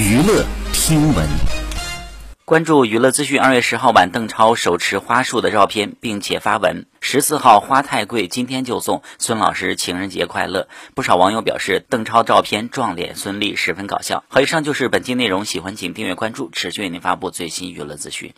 娱乐听闻。关注娱乐资讯二月十号晚邓超手持花束的照片并且发文。十四号花太贵今天就送。孙老师情人节快乐。不少网友表示邓超照片撞脸孙俪十分搞笑。好以上就是本期内容喜欢请订阅关注持续为您发布最新娱乐资讯。